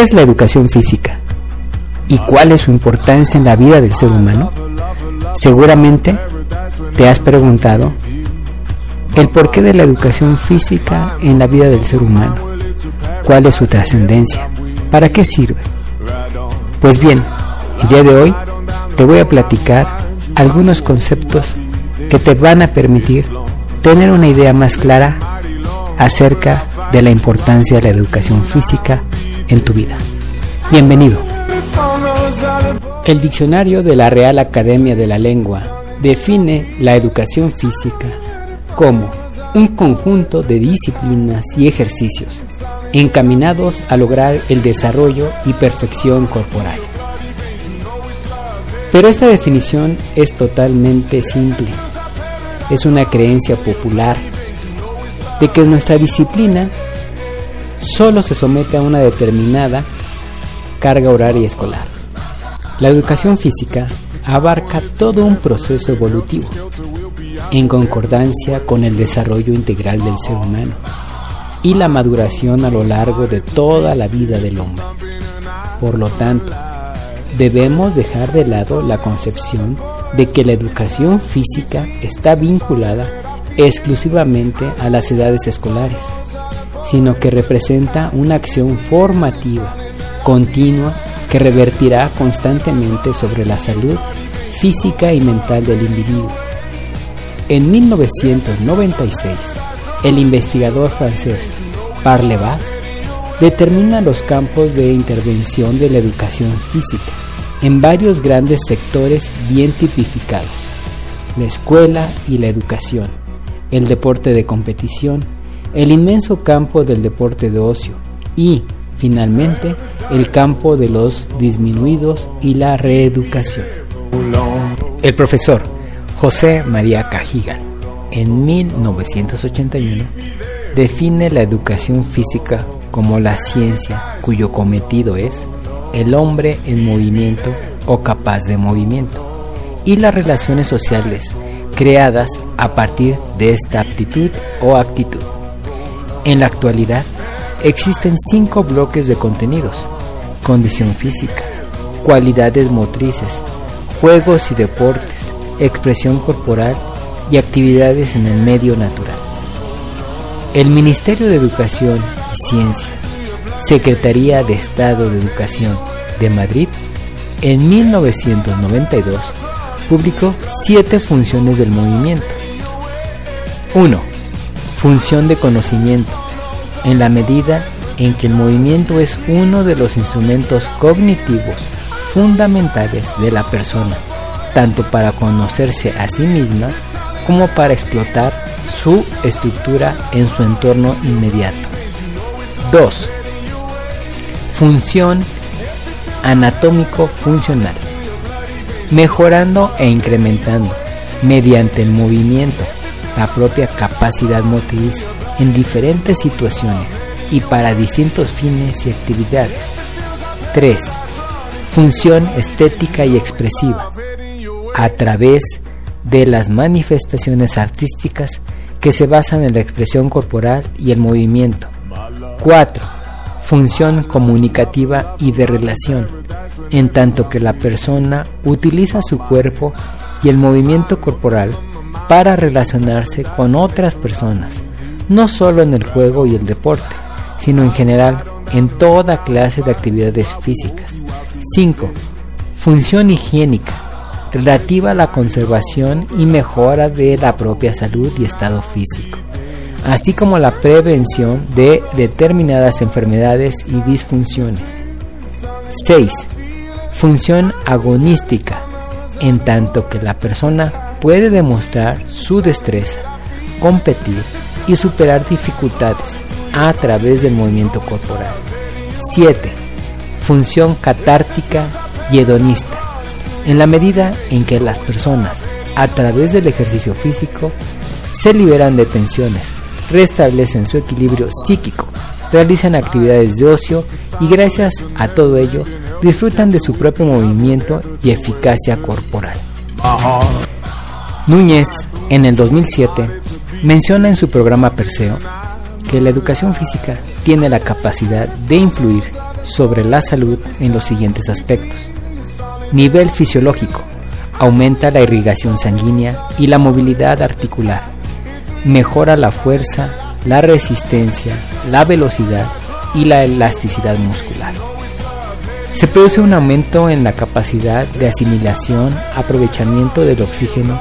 ¿Qué es la educación física? ¿Y cuál es su importancia en la vida del ser humano? Seguramente te has preguntado el porqué de la educación física en la vida del ser humano. ¿Cuál es su trascendencia? ¿Para qué sirve? Pues bien, el día de hoy te voy a platicar algunos conceptos que te van a permitir tener una idea más clara acerca de la importancia de la educación física en tu vida. Bienvenido. El diccionario de la Real Academia de la Lengua define la educación física como un conjunto de disciplinas y ejercicios encaminados a lograr el desarrollo y perfección corporal. Pero esta definición es totalmente simple. Es una creencia popular de que nuestra disciplina solo se somete a una determinada carga horaria escolar. La educación física abarca todo un proceso evolutivo, en concordancia con el desarrollo integral del ser humano y la maduración a lo largo de toda la vida del hombre. Por lo tanto, debemos dejar de lado la concepción de que la educación física está vinculada exclusivamente a las edades escolares, sino que representa una acción formativa, continua, que revertirá constantemente sobre la salud física y mental del individuo. En 1996, el investigador francés Parlevas determina los campos de intervención de la educación física en varios grandes sectores bien tipificados, la escuela y la educación, el deporte de competición, el inmenso campo del deporte de ocio y, finalmente, el campo de los disminuidos y la reeducación. El profesor José María Cajigal, en 1981, define la educación física como la ciencia cuyo cometido es el hombre en movimiento o capaz de movimiento y las relaciones sociales creadas a partir de esta aptitud o actitud. En la actualidad existen cinco bloques de contenidos, condición física, cualidades motrices, juegos y deportes, expresión corporal y actividades en el medio natural. El Ministerio de Educación y Ciencia Secretaría de Estado de Educación de Madrid, en 1992 publicó siete funciones del movimiento. 1. Función de conocimiento, en la medida en que el movimiento es uno de los instrumentos cognitivos fundamentales de la persona, tanto para conocerse a sí misma como para explotar su estructura en su entorno inmediato. 2 función anatómico-funcional, mejorando e incrementando mediante el movimiento la propia capacidad motriz en diferentes situaciones y para distintos fines y actividades. 3. Función estética y expresiva, a través de las manifestaciones artísticas que se basan en la expresión corporal y el movimiento. 4 función comunicativa y de relación, en tanto que la persona utiliza su cuerpo y el movimiento corporal para relacionarse con otras personas, no solo en el juego y el deporte, sino en general en toda clase de actividades físicas. 5. Función higiénica, relativa a la conservación y mejora de la propia salud y estado físico así como la prevención de determinadas enfermedades y disfunciones. 6. Función agonística, en tanto que la persona puede demostrar su destreza, competir y superar dificultades a través del movimiento corporal. 7. Función catártica y hedonista, en la medida en que las personas, a través del ejercicio físico, se liberan de tensiones, restablecen su equilibrio psíquico, realizan actividades de ocio y gracias a todo ello disfrutan de su propio movimiento y eficacia corporal. Núñez, en el 2007, menciona en su programa Perseo que la educación física tiene la capacidad de influir sobre la salud en los siguientes aspectos. Nivel fisiológico. Aumenta la irrigación sanguínea y la movilidad articular. Mejora la fuerza, la resistencia, la velocidad y la elasticidad muscular. Se produce un aumento en la capacidad de asimilación, aprovechamiento del oxígeno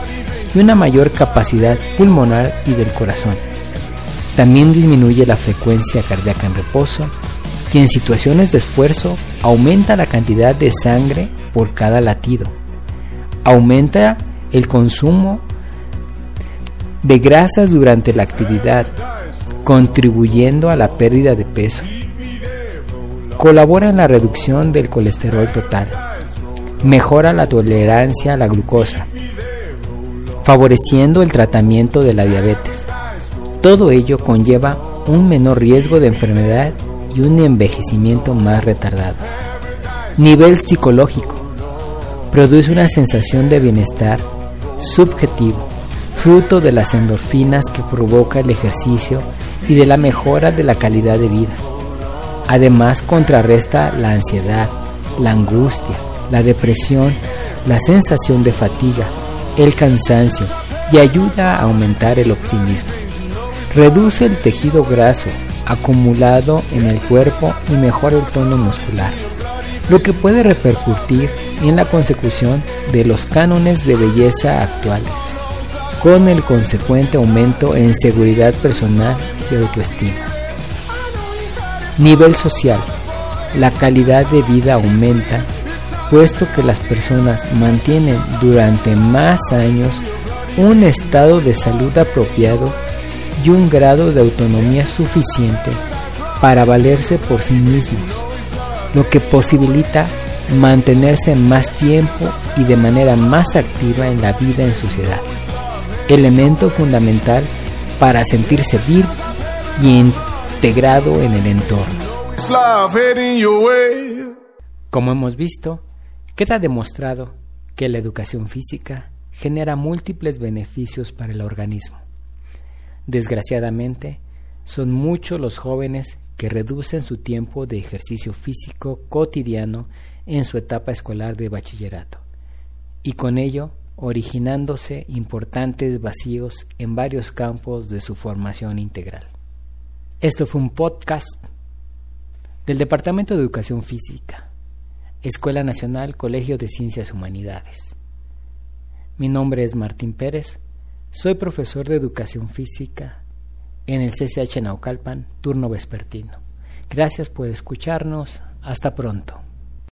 y una mayor capacidad pulmonar y del corazón. También disminuye la frecuencia cardíaca en reposo y en situaciones de esfuerzo aumenta la cantidad de sangre por cada latido. Aumenta el consumo de grasas durante la actividad, contribuyendo a la pérdida de peso. Colabora en la reducción del colesterol total. Mejora la tolerancia a la glucosa, favoreciendo el tratamiento de la diabetes. Todo ello conlleva un menor riesgo de enfermedad y un envejecimiento más retardado. Nivel psicológico. Produce una sensación de bienestar subjetivo, fruto de las endorfinas que provoca el ejercicio y de la mejora de la calidad de vida. Además contrarresta la ansiedad, la angustia, la depresión, la sensación de fatiga, el cansancio y ayuda a aumentar el optimismo. Reduce el tejido graso acumulado en el cuerpo y mejora el tono muscular, lo que puede repercutir en la consecución de los cánones de belleza actuales, con el consecuente aumento en seguridad personal y autoestima. Nivel social. La calidad de vida aumenta puesto que las personas mantienen durante más años un estado de salud apropiado y un grado de autonomía suficiente para valerse por sí mismos, lo que posibilita mantenerse más tiempo y de manera más activa en la vida en sociedad, elemento fundamental para sentirse vivo y integrado en el entorno. Como hemos visto, Queda demostrado que la educación física genera múltiples beneficios para el organismo. Desgraciadamente, son muchos los jóvenes que reducen su tiempo de ejercicio físico cotidiano en su etapa escolar de bachillerato, y con ello originándose importantes vacíos en varios campos de su formación integral. Esto fue un podcast del Departamento de Educación Física Escuela Nacional Colegio de Ciencias Humanidades. Mi nombre es Martín Pérez, soy profesor de Educación Física en el CCH Naucalpan, turno vespertino. Gracias por escucharnos, hasta pronto.